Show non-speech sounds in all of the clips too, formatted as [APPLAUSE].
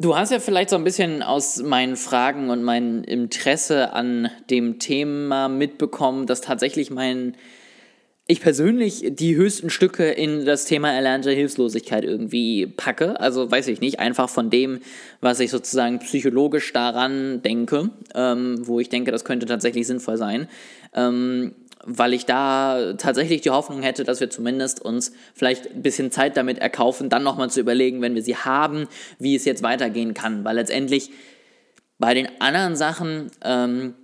Du hast ja vielleicht so ein bisschen aus meinen Fragen und meinem Interesse an dem Thema mitbekommen, dass tatsächlich mein ich persönlich die höchsten Stücke in das Thema erlernte Hilflosigkeit irgendwie packe. Also weiß ich nicht, einfach von dem, was ich sozusagen psychologisch daran denke, ähm, wo ich denke, das könnte tatsächlich sinnvoll sein. Ähm, weil ich da tatsächlich die Hoffnung hätte, dass wir zumindest uns vielleicht ein bisschen Zeit damit erkaufen, dann nochmal zu überlegen, wenn wir sie haben, wie es jetzt weitergehen kann. Weil letztendlich bei den anderen Sachen ähm,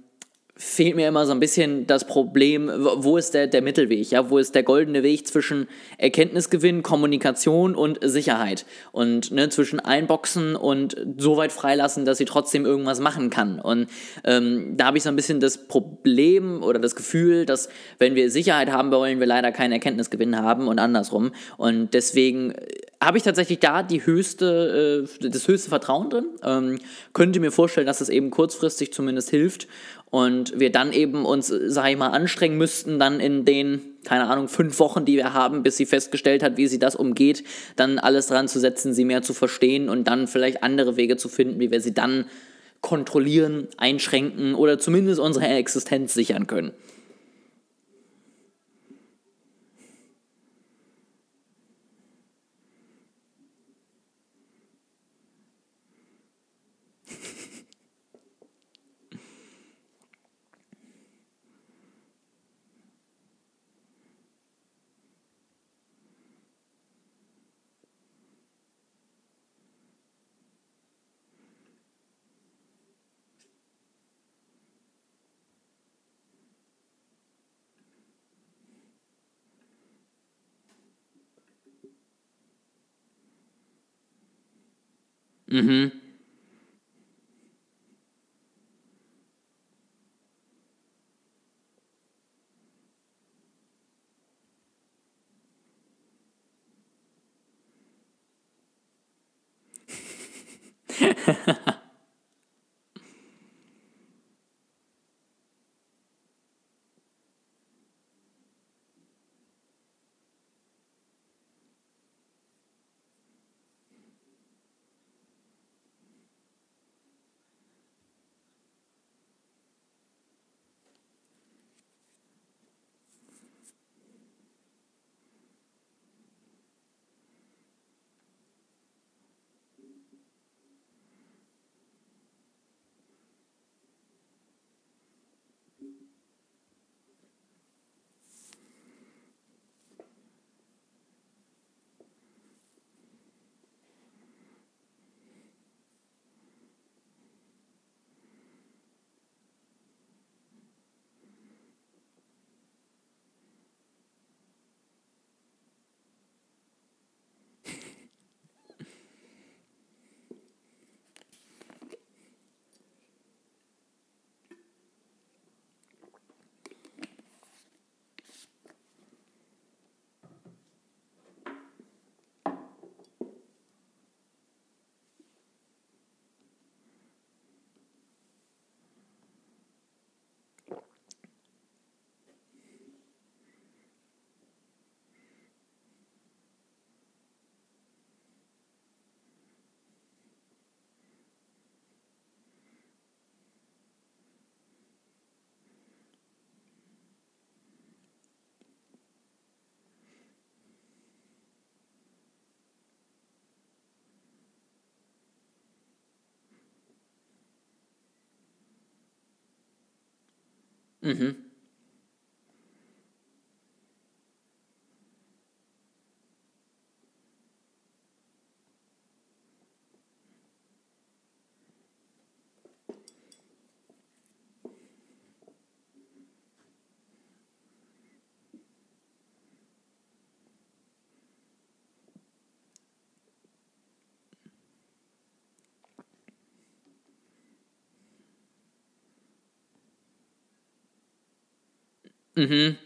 fehlt mir immer so ein bisschen das Problem, wo ist der, der Mittelweg, ja, wo ist der goldene Weg zwischen Erkenntnisgewinn, Kommunikation und Sicherheit und ne, zwischen Einboxen und so weit freilassen, dass sie trotzdem irgendwas machen kann. Und ähm, da habe ich so ein bisschen das Problem oder das Gefühl, dass wenn wir Sicherheit haben wollen, wir leider keinen Erkenntnisgewinn haben und andersrum. Und deswegen habe ich tatsächlich da die höchste, äh, das höchste Vertrauen drin. Ähm, könnte mir vorstellen, dass es eben kurzfristig zumindest hilft und wir dann eben uns, sag ich mal, anstrengen müssten, dann in den, keine Ahnung, fünf Wochen, die wir haben, bis sie festgestellt hat, wie sie das umgeht, dann alles dran zu setzen, sie mehr zu verstehen und dann vielleicht andere Wege zu finden, wie wir sie dann kontrollieren, einschränken oder zumindest unsere Existenz sichern können. Mhm. Mhm. Mhm.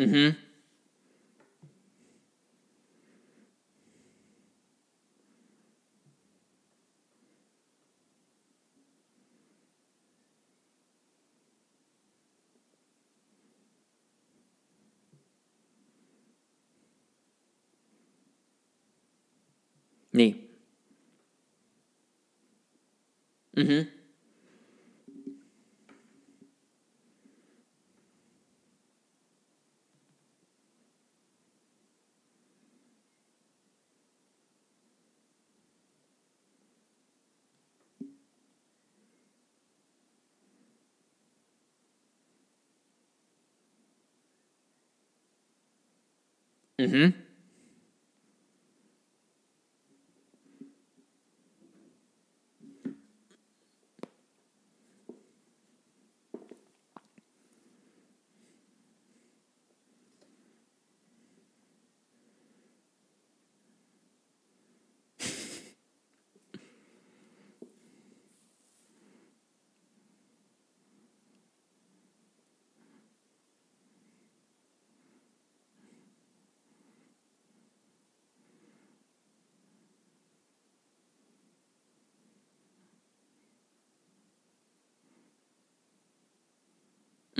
Mhm. Nee. Mhm. Mhm.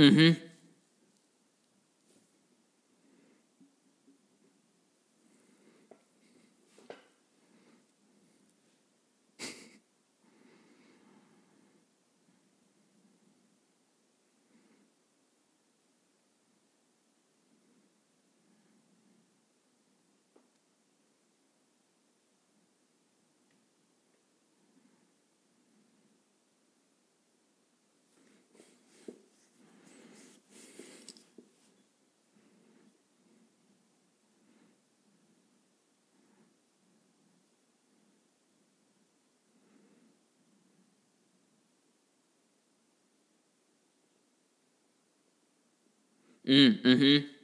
Mhm. Mm, Mhm.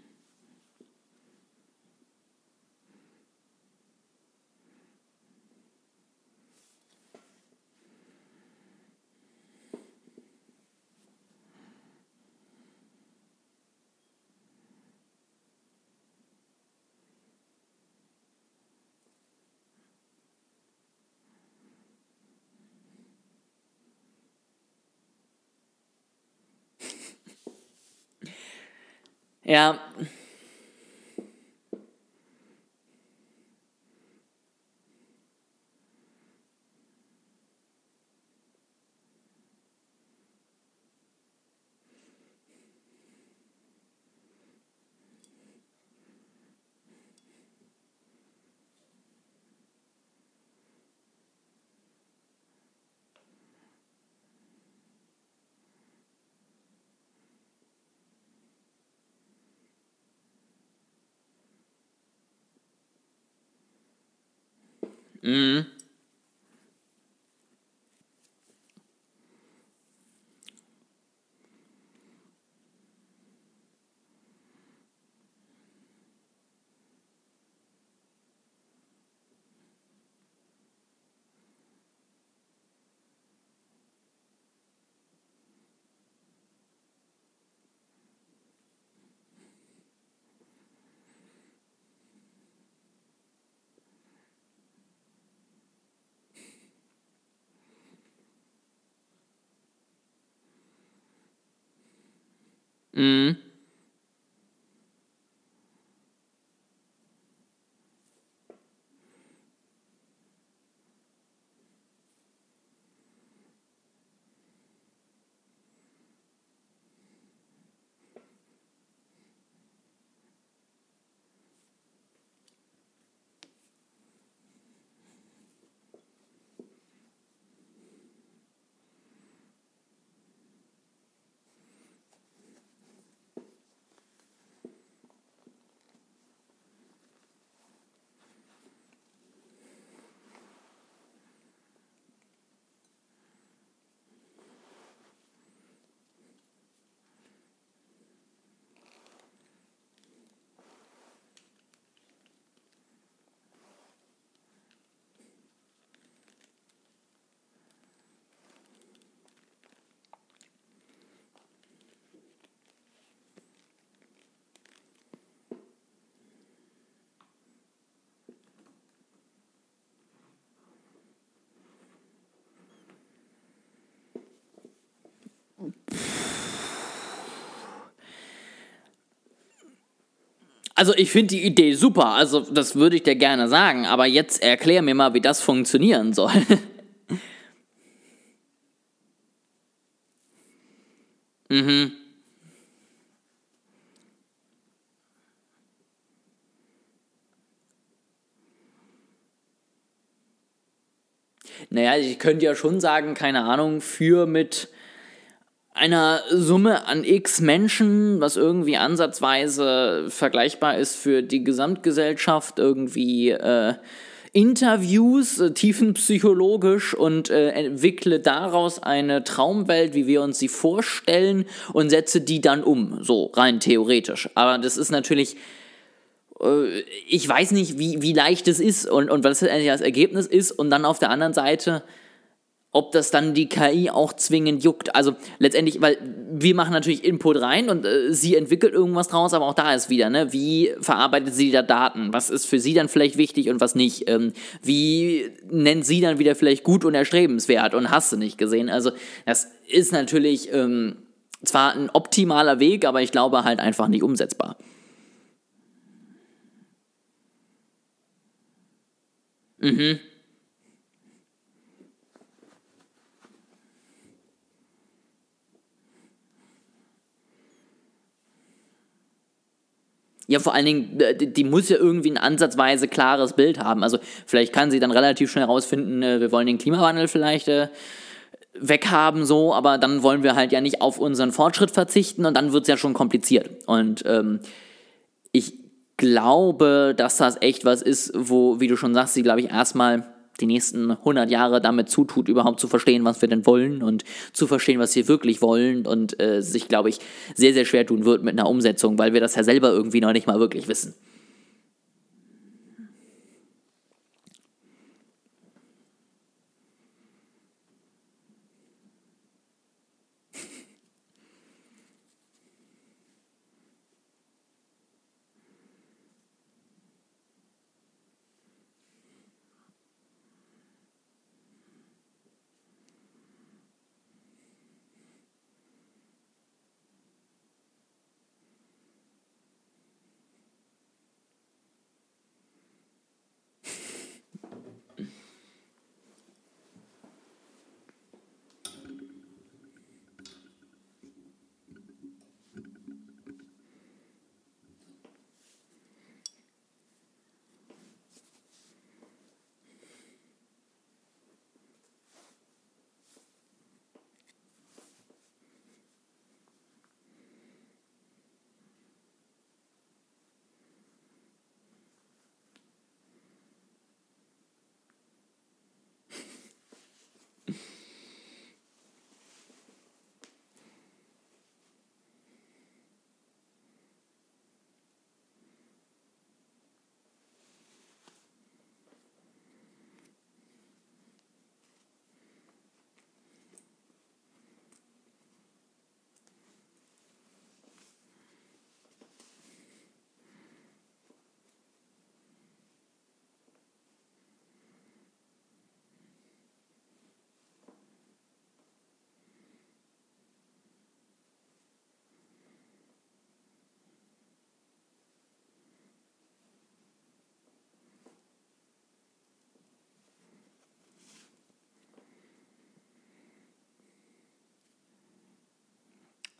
Ja. Mhm. Mhm. Also ich finde die Idee super, also das würde ich dir gerne sagen, aber jetzt erklär mir mal, wie das funktionieren soll. [LAUGHS] mhm. Naja, ich könnte ja schon sagen, keine Ahnung, für mit einer Summe an x Menschen, was irgendwie ansatzweise vergleichbar ist für die Gesamtgesellschaft, irgendwie äh, Interviews, äh, tiefenpsychologisch und äh, entwickle daraus eine Traumwelt, wie wir uns sie vorstellen und setze die dann um, so rein theoretisch. Aber das ist natürlich äh, ich weiß nicht, wie, wie leicht es ist und, und was das Ergebnis ist und dann auf der anderen Seite ob das dann die KI auch zwingend juckt. Also letztendlich, weil wir machen natürlich Input rein und äh, sie entwickelt irgendwas draus, aber auch da ist wieder, ne, wie verarbeitet sie da Daten? Was ist für sie dann vielleicht wichtig und was nicht? Ähm, wie nennt sie dann wieder vielleicht gut und erstrebenswert und hast du nicht gesehen? Also das ist natürlich ähm, zwar ein optimaler Weg, aber ich glaube halt einfach nicht umsetzbar. Mhm. Ja, vor allen Dingen, äh, die muss ja irgendwie ein ansatzweise klares Bild haben. Also vielleicht kann sie dann relativ schnell herausfinden, äh, wir wollen den Klimawandel vielleicht äh, weghaben, so, aber dann wollen wir halt ja nicht auf unseren Fortschritt verzichten und dann wird es ja schon kompliziert. Und ähm, ich glaube, dass das echt was ist, wo, wie du schon sagst, sie, glaube ich, erstmal die nächsten 100 Jahre damit zutut, überhaupt zu verstehen, was wir denn wollen und zu verstehen, was wir wirklich wollen und äh, sich, glaube ich, sehr, sehr schwer tun wird mit einer Umsetzung, weil wir das ja selber irgendwie noch nicht mal wirklich wissen.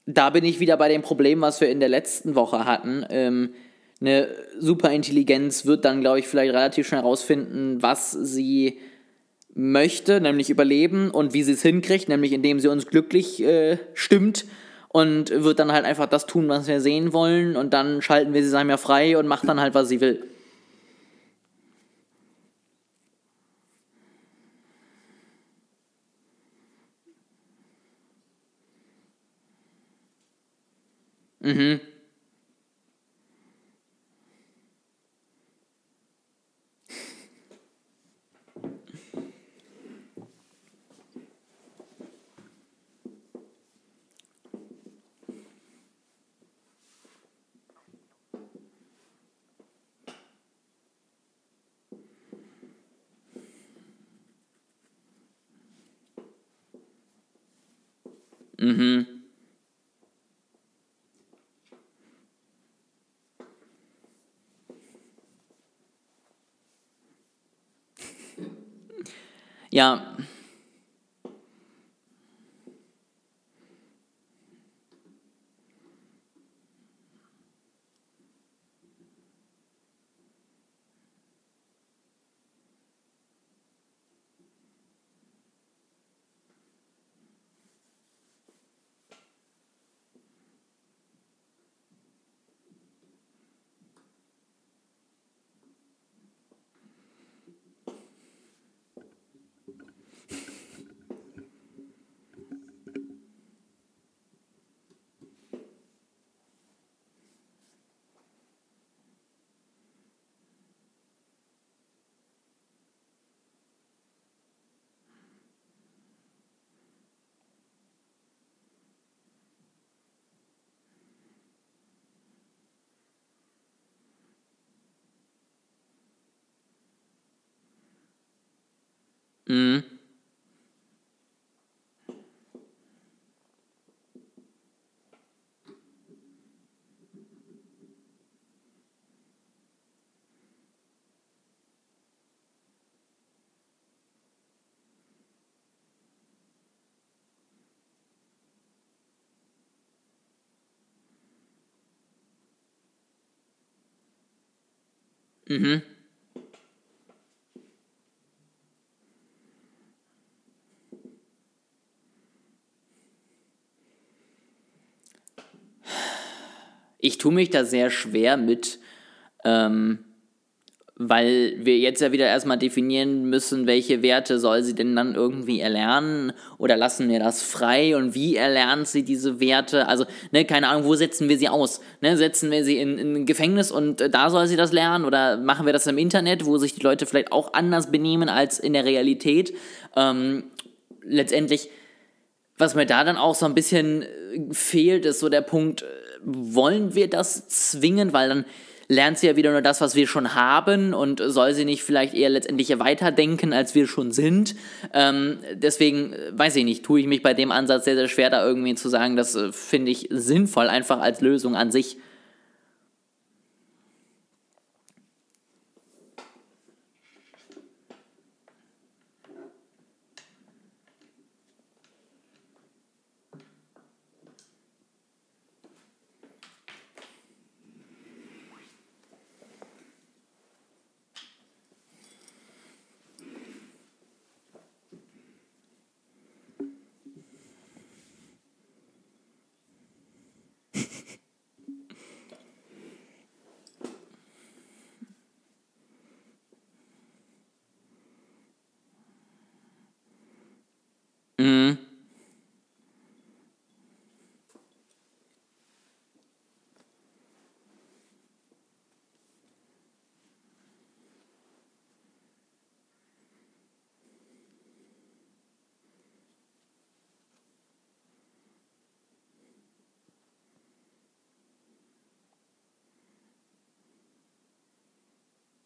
Da bin ich wieder bei dem Problem, was wir in der letzten Woche hatten. Ähm, eine Superintelligenz wird dann, glaube ich, vielleicht relativ schnell herausfinden, was sie möchte, nämlich überleben und wie sie es hinkriegt, nämlich indem sie uns glücklich äh, stimmt und wird dann halt einfach das tun, was wir sehen wollen und dann schalten wir sie, sagen wir, frei und macht dann halt, was sie will. Mhm. Mhm. Ja. Mhm. Mhm. Ich tue mich da sehr schwer mit, ähm, weil wir jetzt ja wieder erstmal definieren müssen, welche Werte soll sie denn dann irgendwie erlernen oder lassen wir das frei und wie erlernt sie diese Werte? Also, ne, keine Ahnung, wo setzen wir sie aus? Ne, setzen wir sie in, in ein Gefängnis und äh, da soll sie das lernen oder machen wir das im Internet, wo sich die Leute vielleicht auch anders benehmen als in der Realität? Ähm, letztendlich, was mir da dann auch so ein bisschen äh, fehlt, ist so der Punkt, äh, wollen wir das zwingen, weil dann lernt sie ja wieder nur das, was wir schon haben und soll sie nicht vielleicht eher letztendlich weiterdenken, als wir schon sind. Ähm, deswegen, äh, weiß ich nicht, tue ich mich bei dem Ansatz sehr, sehr schwer, da irgendwie zu sagen, das äh, finde ich sinnvoll, einfach als Lösung an sich. Mhm.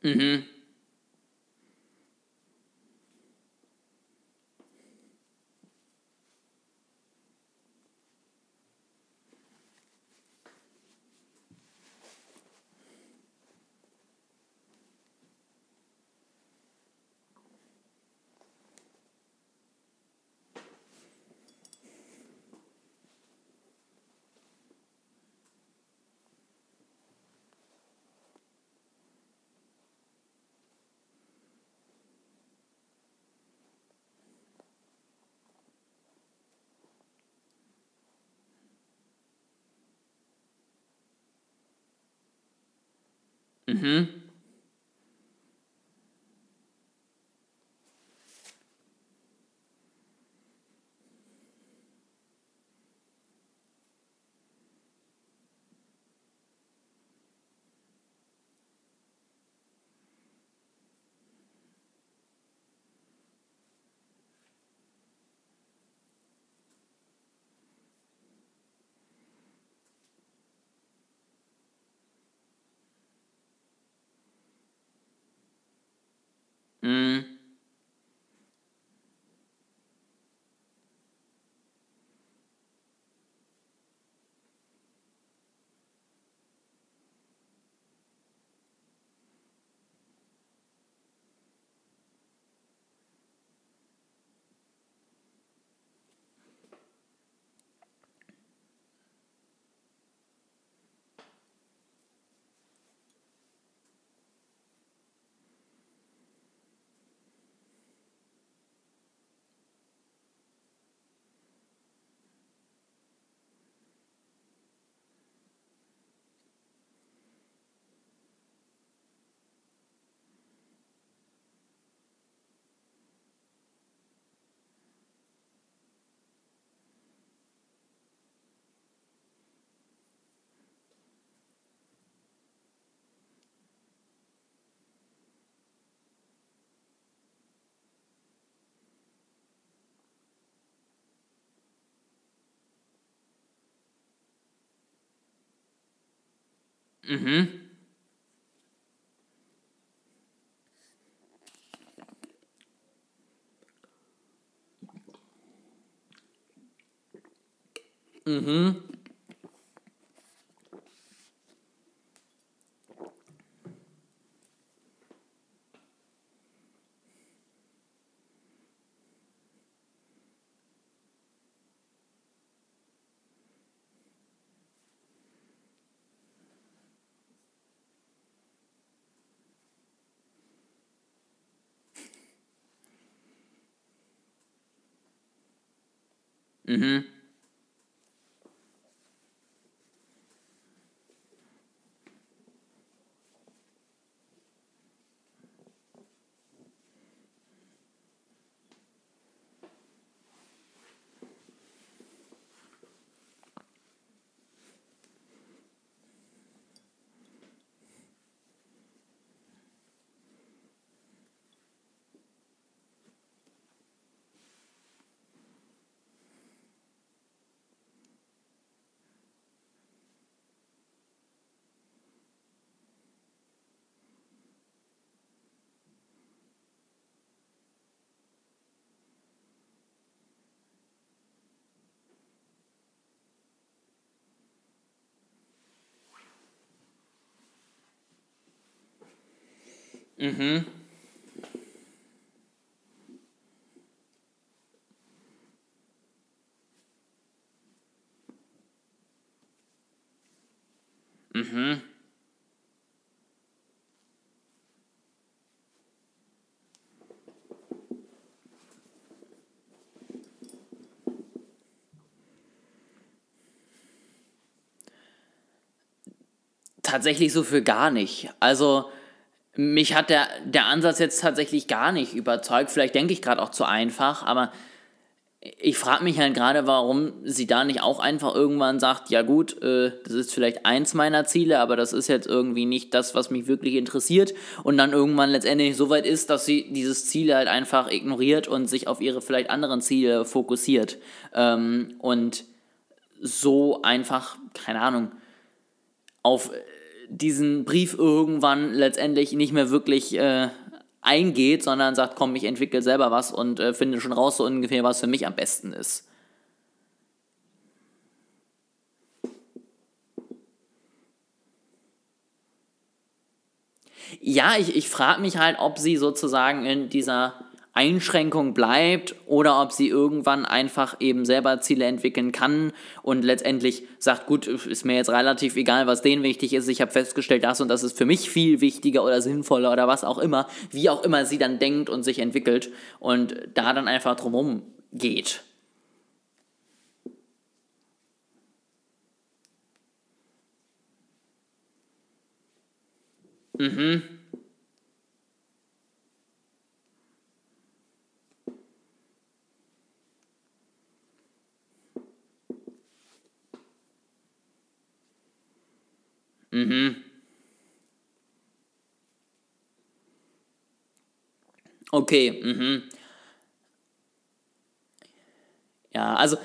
Mhm. Mhm. Mhm. Mhm. Mhm. Mhm. Mhm. Mhm. Tatsächlich so für gar nicht. Also mich hat der, der Ansatz jetzt tatsächlich gar nicht überzeugt. Vielleicht denke ich gerade auch zu einfach, aber ich frage mich halt gerade, warum sie da nicht auch einfach irgendwann sagt, ja gut, äh, das ist vielleicht eins meiner Ziele, aber das ist jetzt irgendwie nicht das, was mich wirklich interessiert und dann irgendwann letztendlich so weit ist, dass sie dieses Ziel halt einfach ignoriert und sich auf ihre vielleicht anderen Ziele fokussiert ähm, und so einfach, keine Ahnung, auf diesen Brief irgendwann letztendlich nicht mehr wirklich äh, eingeht, sondern sagt, komm, ich entwickle selber was und äh, finde schon raus so ungefähr, was für mich am besten ist. Ja, ich, ich frage mich halt, ob sie sozusagen in dieser Einschränkung bleibt oder ob sie irgendwann einfach eben selber Ziele entwickeln kann und letztendlich sagt, gut, ist mir jetzt relativ egal, was denen wichtig ist, ich habe festgestellt, das und das ist für mich viel wichtiger oder sinnvoller oder was auch immer, wie auch immer sie dann denkt und sich entwickelt und da dann einfach drumherum geht. Mhm. Mhm. Okay, mhm. Ja, also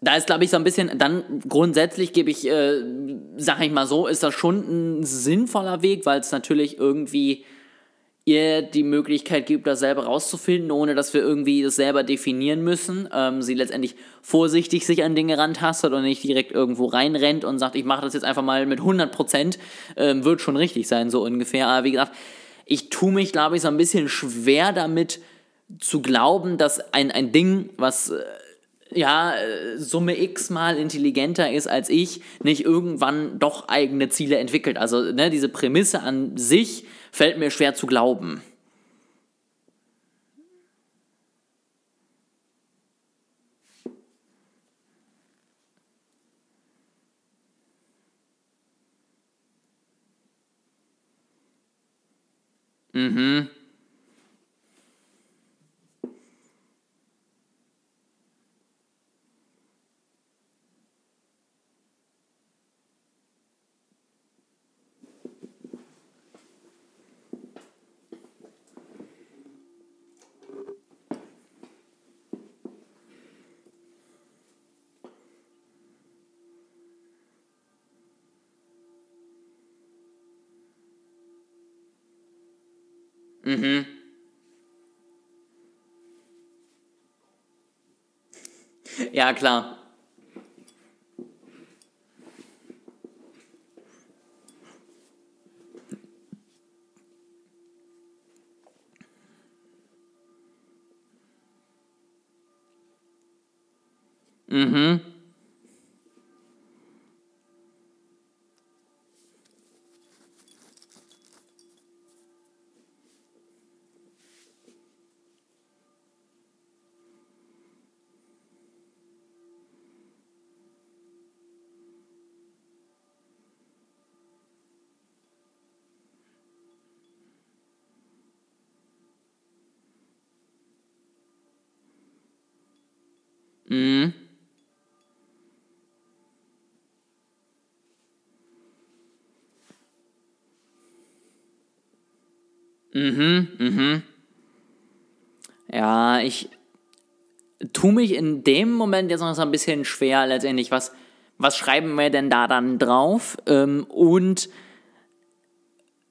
da ist, glaube ich, so ein bisschen, dann grundsätzlich gebe ich, äh, sag ich mal so, ist das schon ein sinnvoller Weg, weil es natürlich irgendwie ihr die Möglichkeit gibt, das selber rauszufinden, ohne dass wir irgendwie das selber definieren müssen. Ähm, sie letztendlich vorsichtig sich an Dinge rantastet und nicht direkt irgendwo reinrennt und sagt, ich mache das jetzt einfach mal mit 100 Prozent, ähm, wird schon richtig sein, so ungefähr. Aber wie gesagt, ich tue mich, glaube ich, so ein bisschen schwer damit zu glauben, dass ein, ein Ding, was... Äh, ja, Summe X mal intelligenter ist als ich, nicht irgendwann doch eigene Ziele entwickelt. Also ne, diese Prämisse an sich fällt mir schwer zu glauben. Mhm. Mhm. Ja, klar. Mhm, mhm. Ja, ich tue mich in dem Moment jetzt noch so ein bisschen schwer letztendlich, was, was schreiben wir denn da dann drauf? Ähm, und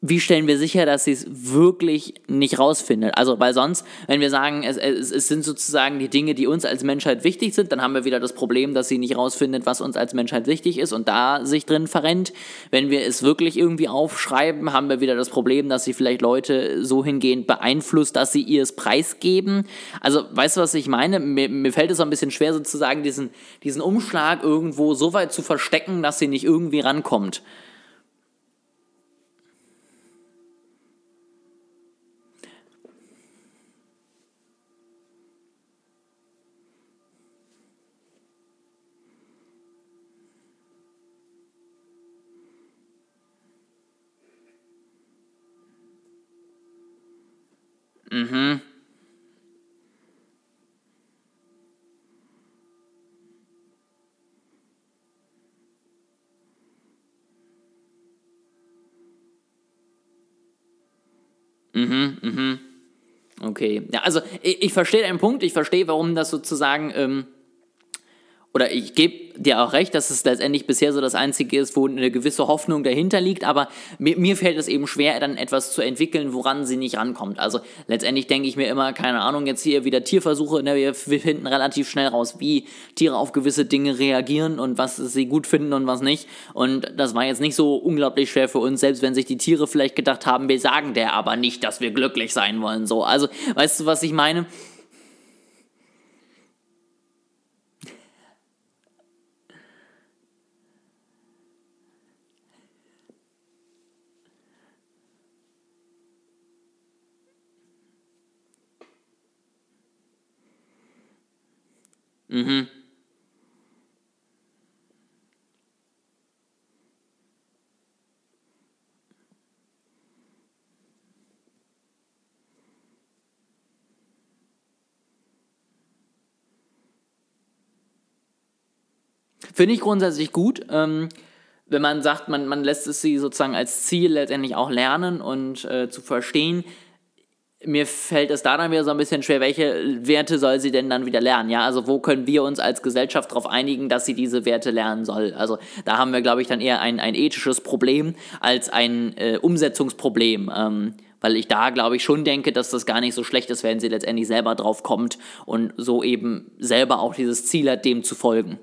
wie stellen wir sicher, dass sie es wirklich nicht rausfindet? Also, weil sonst, wenn wir sagen, es, es, es, sind sozusagen die Dinge, die uns als Menschheit wichtig sind, dann haben wir wieder das Problem, dass sie nicht rausfindet, was uns als Menschheit wichtig ist und da sich drin verrennt. Wenn wir es wirklich irgendwie aufschreiben, haben wir wieder das Problem, dass sie vielleicht Leute so hingehend beeinflusst, dass sie ihr es preisgeben. Also, weißt du, was ich meine? Mir, mir fällt es so ein bisschen schwer, sozusagen diesen, diesen Umschlag irgendwo so weit zu verstecken, dass sie nicht irgendwie rankommt. Okay. Ja, also ich, ich verstehe deinen Punkt, ich verstehe, warum das sozusagen ähm, oder ich gebe dir auch recht, dass es letztendlich bisher so das Einzige ist, wo eine gewisse Hoffnung dahinter liegt, aber mir, mir, fällt es eben schwer, dann etwas zu entwickeln, woran sie nicht rankommt. Also letztendlich denke ich mir immer, keine Ahnung, jetzt hier wieder Tierversuche, ne, wir, wir finden relativ schnell raus, wie Tiere auf gewisse Dinge reagieren und was sie gut finden und was nicht. Und das war jetzt nicht so unglaublich schwer für uns, selbst wenn sich die Tiere vielleicht gedacht haben, wir sagen der aber nicht, dass wir glücklich sein wollen. So, also weißt du, was ich meine? Mhm. Finde ich grundsätzlich gut, ähm, wenn man sagt, man, man lässt es sie sozusagen als Ziel letztendlich auch lernen und äh, zu verstehen, mir fällt es da dann wieder so ein bisschen schwer, welche Werte soll sie denn dann wieder lernen? Ja, also wo können wir uns als Gesellschaft darauf einigen, dass sie diese Werte lernen soll? Also da haben wir, glaube ich, dann eher ein, ein ethisches Problem als ein äh, Umsetzungsproblem. Ähm, weil ich da, glaube ich, schon denke, dass das gar nicht so schlecht ist, wenn sie letztendlich selber drauf kommt und so eben selber auch dieses Ziel hat, dem zu folgen.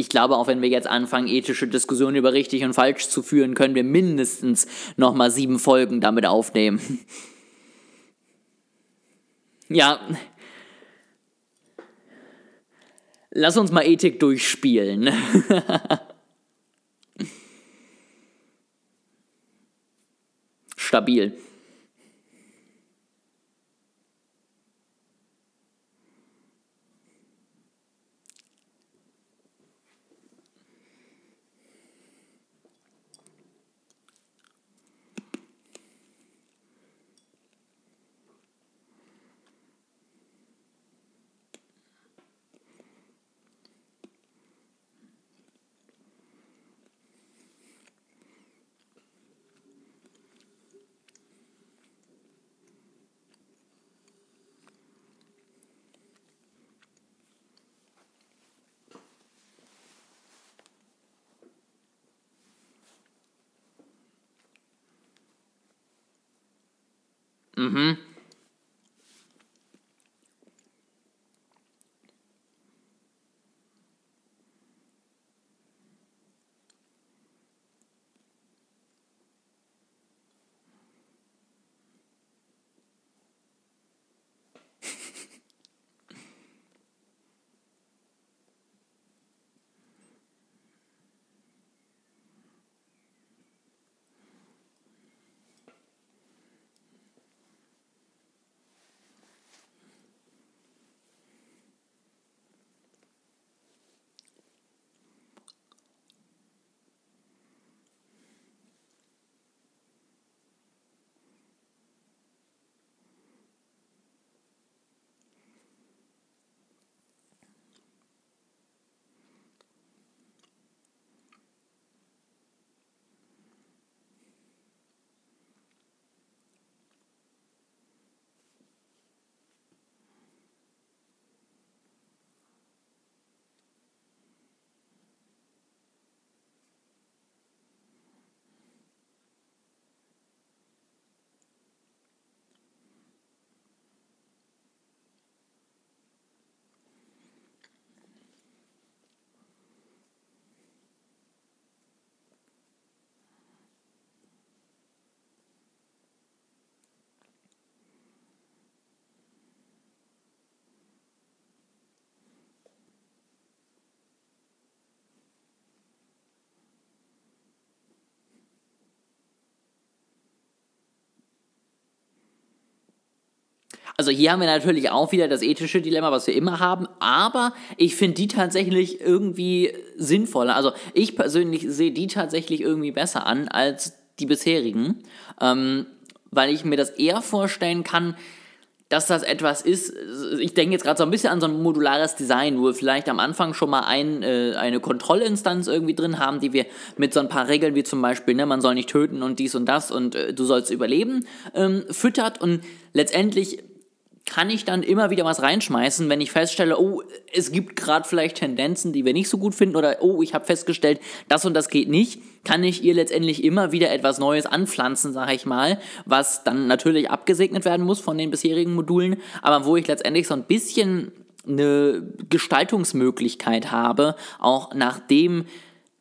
ich glaube, auch wenn wir jetzt anfangen, ethische Diskussionen über richtig und falsch zu führen, können wir mindestens nochmal sieben Folgen damit aufnehmen. [LAUGHS] ja. Lass uns mal Ethik durchspielen. [LAUGHS] Stabil. Mhm. Also hier haben wir natürlich auch wieder das ethische Dilemma, was wir immer haben, aber ich finde die tatsächlich irgendwie sinnvoller. Also ich persönlich sehe die tatsächlich irgendwie besser an als die bisherigen, ähm, weil ich mir das eher vorstellen kann, dass das etwas ist, ich denke jetzt gerade so ein bisschen an so ein modulares Design, wo wir vielleicht am Anfang schon mal ein, äh, eine Kontrollinstanz irgendwie drin haben, die wir mit so ein paar Regeln wie zum Beispiel, ne, man soll nicht töten und dies und das und äh, du sollst überleben, ähm, füttert und letztendlich kann ich dann immer wieder was reinschmeißen, wenn ich feststelle, oh, es gibt gerade vielleicht Tendenzen, die wir nicht so gut finden oder oh, ich habe festgestellt, das und das geht nicht, kann ich ihr letztendlich immer wieder etwas Neues anpflanzen, sage ich mal, was dann natürlich abgesegnet werden muss von den bisherigen Modulen, aber wo ich letztendlich so ein bisschen eine Gestaltungsmöglichkeit habe, auch nachdem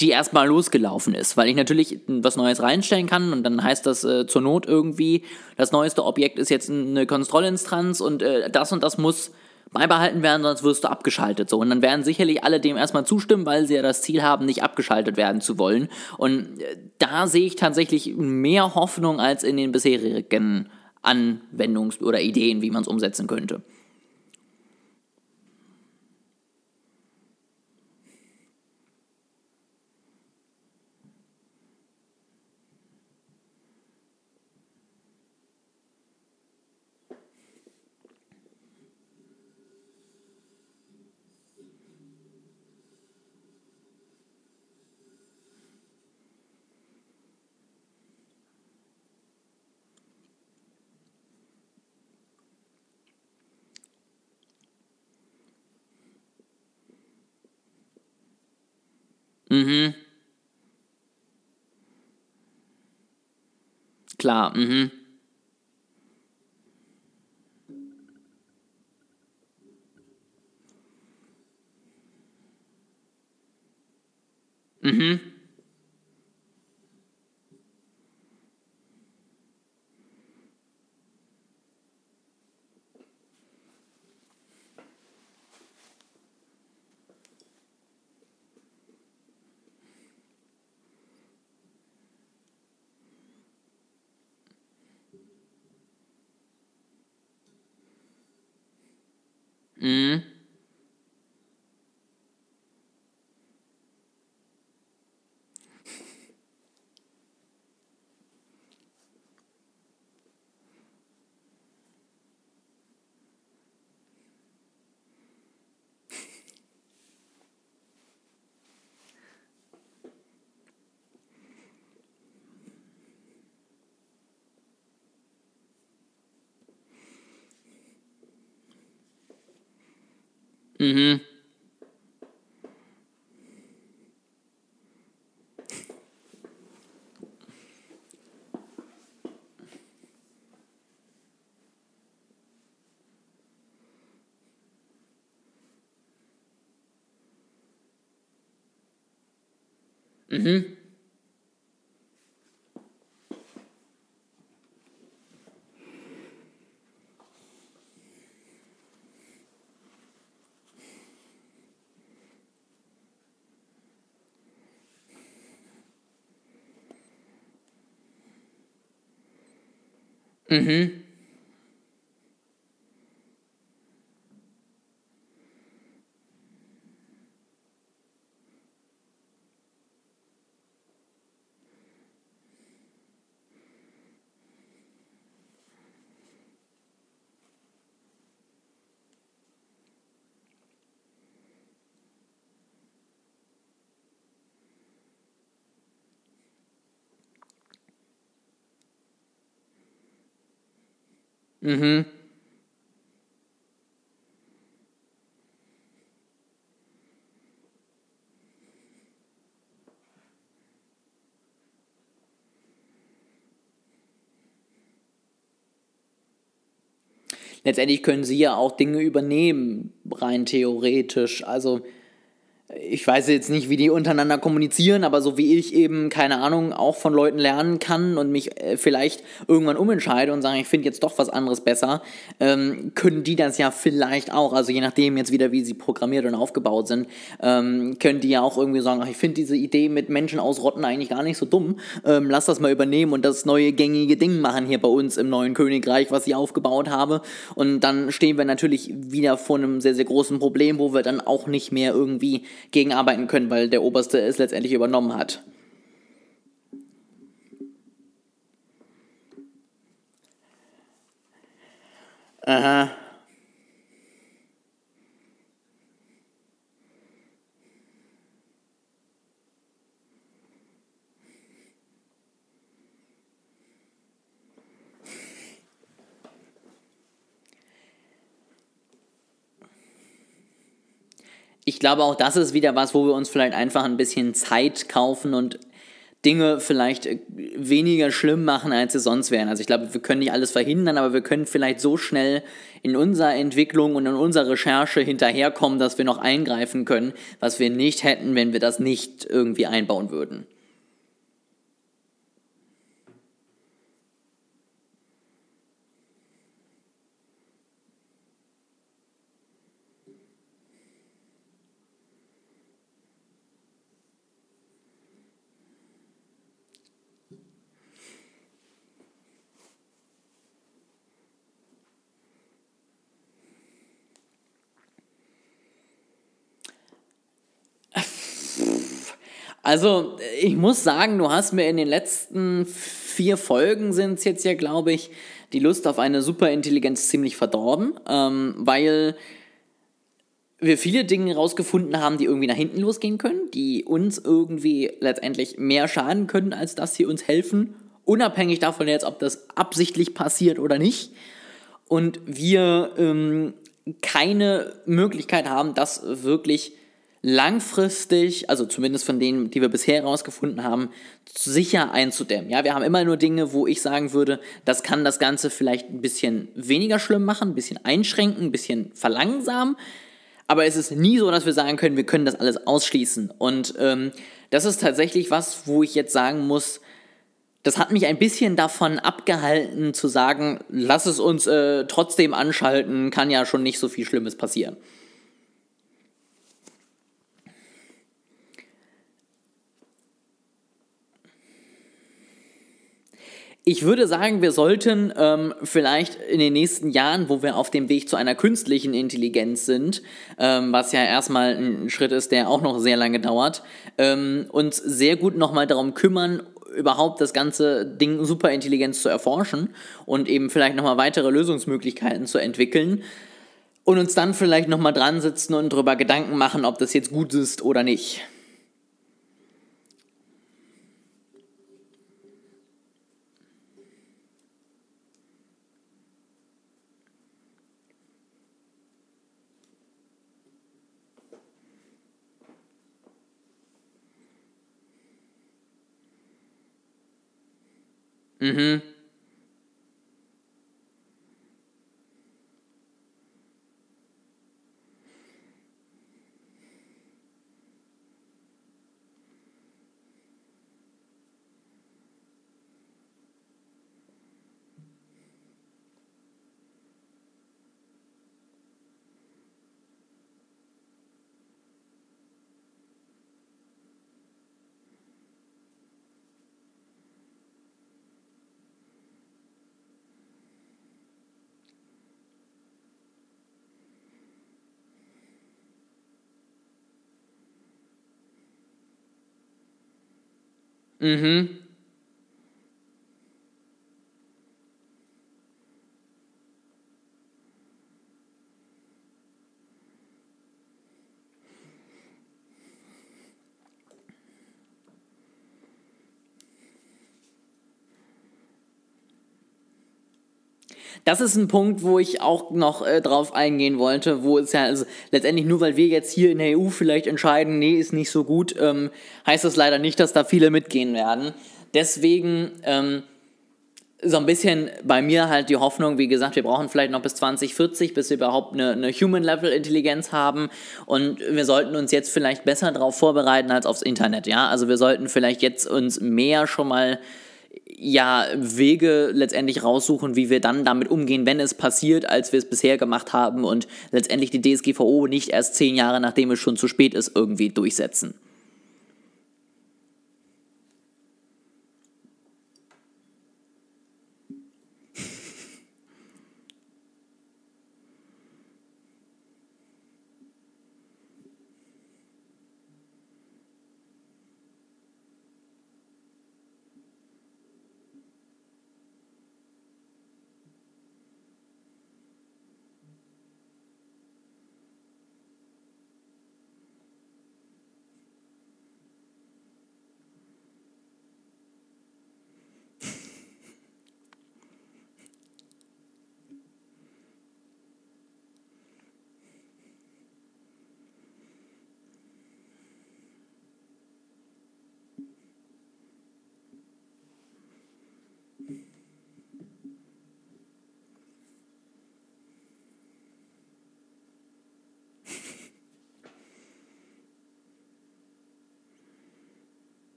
die erstmal losgelaufen ist, weil ich natürlich was Neues reinstellen kann und dann heißt das äh, zur Not irgendwie, das neueste Objekt ist jetzt eine Kontrollinstanz und äh, das und das muss beibehalten werden, sonst wirst du abgeschaltet. So. Und dann werden sicherlich alle dem erstmal zustimmen, weil sie ja das Ziel haben, nicht abgeschaltet werden zu wollen. Und äh, da sehe ich tatsächlich mehr Hoffnung als in den bisherigen Anwendungs- oder Ideen, wie man es umsetzen könnte. Mhm. Klar, mhm. Mhm. Mhm. Mm-hmm. Mm-hmm. Mhm. Mhm. Letztendlich können sie ja auch Dinge übernehmen, rein theoretisch. Also ich weiß jetzt nicht, wie die untereinander kommunizieren, aber so wie ich eben, keine Ahnung, auch von Leuten lernen kann und mich äh, vielleicht irgendwann umentscheide und sage, ich finde jetzt doch was anderes besser, ähm, können die das ja vielleicht auch, also je nachdem jetzt wieder, wie sie programmiert und aufgebaut sind, ähm, können die ja auch irgendwie sagen, ach, ich finde diese Idee mit Menschen ausrotten eigentlich gar nicht so dumm, ähm, lass das mal übernehmen und das neue gängige Ding machen hier bei uns im neuen Königreich, was ich aufgebaut habe. Und dann stehen wir natürlich wieder vor einem sehr, sehr großen Problem, wo wir dann auch nicht mehr irgendwie gegenarbeiten können, weil der Oberste es letztendlich übernommen hat. Aha. Ich glaube auch das ist wieder was, wo wir uns vielleicht einfach ein bisschen Zeit kaufen und Dinge vielleicht äh, weniger schlimm machen, als sie sonst wären. Also ich glaube, wir können nicht alles verhindern, aber wir können vielleicht so schnell in unserer Entwicklung und in unserer Recherche hinterherkommen, dass wir noch eingreifen können, was wir nicht hätten, wenn wir das nicht irgendwie einbauen würden. Also, ich muss sagen, du hast mir in den letzten vier Folgen sind es jetzt ja, glaube ich, die Lust auf eine Superintelligenz ziemlich verdorben, ähm, weil wir viele Dinge rausgefunden haben, die irgendwie nach hinten losgehen können, die uns irgendwie letztendlich mehr schaden können, als dass sie uns helfen, unabhängig davon jetzt, ob das absichtlich passiert oder nicht. Und wir ähm, keine Möglichkeit haben, das wirklich langfristig, also zumindest von denen, die wir bisher herausgefunden haben, sicher einzudämmen. Ja, wir haben immer nur Dinge, wo ich sagen würde, das kann das Ganze vielleicht ein bisschen weniger schlimm machen, ein bisschen einschränken, ein bisschen verlangsamen. Aber es ist nie so, dass wir sagen können, wir können das alles ausschließen. Und ähm, das ist tatsächlich was, wo ich jetzt sagen muss, das hat mich ein bisschen davon abgehalten zu sagen, lass es uns äh, trotzdem anschalten, kann ja schon nicht so viel Schlimmes passieren. Ich würde sagen, wir sollten ähm, vielleicht in den nächsten Jahren, wo wir auf dem Weg zu einer künstlichen Intelligenz sind, ähm, was ja erstmal ein Schritt ist, der auch noch sehr lange dauert, ähm, uns sehr gut nochmal darum kümmern, überhaupt das ganze Ding Superintelligenz zu erforschen und eben vielleicht nochmal weitere Lösungsmöglichkeiten zu entwickeln und uns dann vielleicht nochmal dran sitzen und darüber Gedanken machen, ob das jetzt gut ist oder nicht. Mhm. Mhm. Das ist ein Punkt, wo ich auch noch äh, drauf eingehen wollte, wo es ja also letztendlich nur, weil wir jetzt hier in der EU vielleicht entscheiden, nee, ist nicht so gut, ähm, heißt das leider nicht, dass da viele mitgehen werden. Deswegen ähm, so ein bisschen bei mir halt die Hoffnung, wie gesagt, wir brauchen vielleicht noch bis 2040, bis wir überhaupt eine, eine Human-Level-Intelligenz haben und wir sollten uns jetzt vielleicht besser darauf vorbereiten als aufs Internet, ja, also wir sollten vielleicht jetzt uns mehr schon mal ja, Wege letztendlich raussuchen, wie wir dann damit umgehen, wenn es passiert, als wir es bisher gemacht haben und letztendlich die DSGVO nicht erst zehn Jahre, nachdem es schon zu spät ist, irgendwie durchsetzen.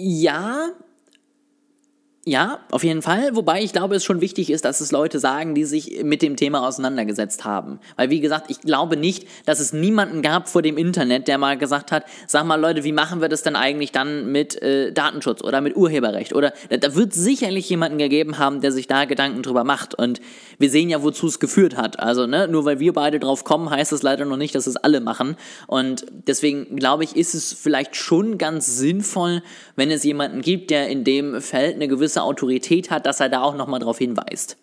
Ja, ja, auf jeden Fall. Wobei ich glaube, es schon wichtig ist, dass es Leute sagen, die sich mit dem Thema auseinandergesetzt haben. Weil, wie gesagt, ich glaube nicht, dass es niemanden gab vor dem Internet, der mal gesagt hat, sag mal Leute, wie machen wir das denn eigentlich dann mit äh, Datenschutz oder mit Urheberrecht? Oder da wird sicherlich jemanden gegeben haben, der sich da Gedanken drüber macht. Und wir sehen ja, wozu es geführt hat. Also, ne, nur weil wir beide drauf kommen, heißt es leider noch nicht, dass es alle machen. Und deswegen glaube ich, ist es vielleicht schon ganz sinnvoll, wenn es jemanden gibt, der in dem Feld eine gewisse gewisse Autorität hat, dass er da auch nochmal darauf hinweist.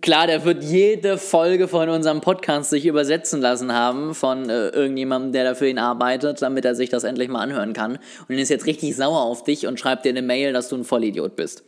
Klar, der wird jede Folge von unserem Podcast sich übersetzen lassen haben von äh, irgendjemandem, der dafür ihn arbeitet, damit er sich das endlich mal anhören kann. Und er ist jetzt richtig sauer auf dich und schreibt dir eine Mail, dass du ein Vollidiot bist.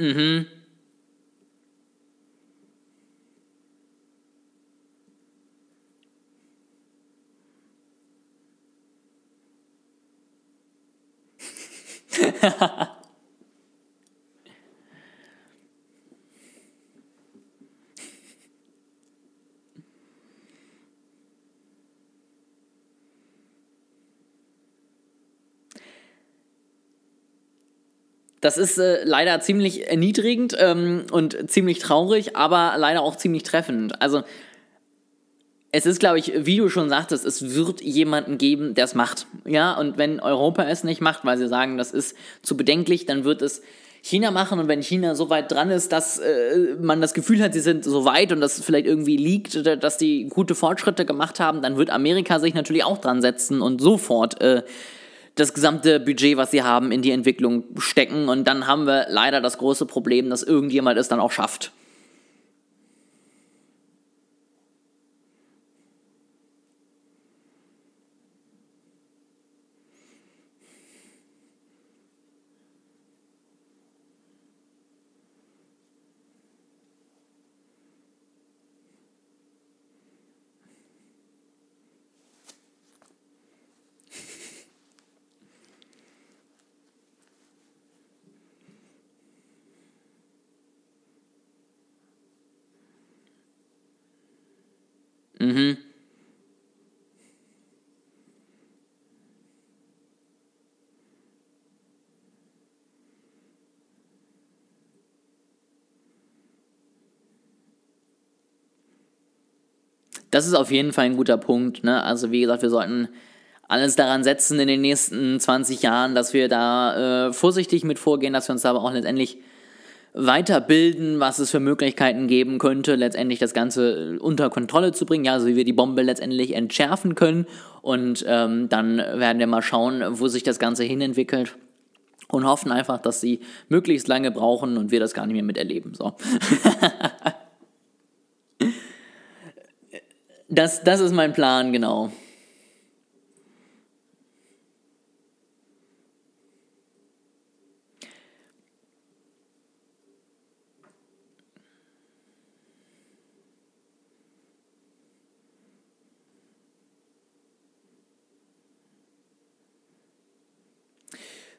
Mm hmm. Ha [LAUGHS] ha ha. Das ist äh, leider ziemlich erniedrigend ähm, und ziemlich traurig, aber leider auch ziemlich treffend. Also es ist, glaube ich, wie du schon sagtest, es wird jemanden geben, der es macht. Ja, und wenn Europa es nicht macht, weil sie sagen, das ist zu bedenklich, dann wird es China machen und wenn China so weit dran ist, dass äh, man das Gefühl hat, sie sind so weit und das vielleicht irgendwie liegt, dass die gute Fortschritte gemacht haben, dann wird Amerika sich natürlich auch dran setzen und sofort äh, das gesamte Budget, was sie haben, in die Entwicklung stecken und dann haben wir leider das große Problem, dass irgendjemand es dann auch schafft. Mhm. Das ist auf jeden Fall ein guter Punkt. Ne? Also wie gesagt, wir sollten alles daran setzen in den nächsten 20 Jahren, dass wir da äh, vorsichtig mit vorgehen, dass wir uns aber auch letztendlich weiterbilden, was es für Möglichkeiten geben könnte, letztendlich das Ganze unter Kontrolle zu bringen, ja, also wie wir die Bombe letztendlich entschärfen können. Und ähm, dann werden wir mal schauen, wo sich das Ganze hinentwickelt. Und hoffen einfach, dass sie möglichst lange brauchen und wir das gar nicht mehr miterleben. So. [LAUGHS] das, das ist mein Plan, genau.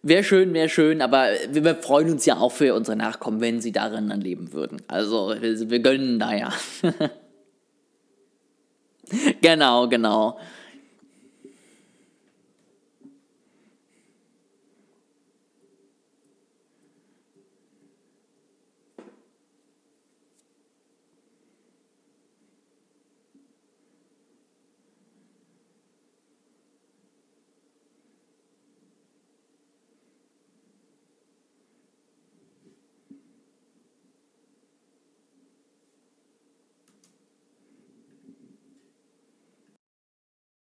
Wäre schön, wäre schön, aber wir freuen uns ja auch für unsere Nachkommen, wenn sie darin dann leben würden. Also wir, wir gönnen da ja. [LAUGHS] genau, genau.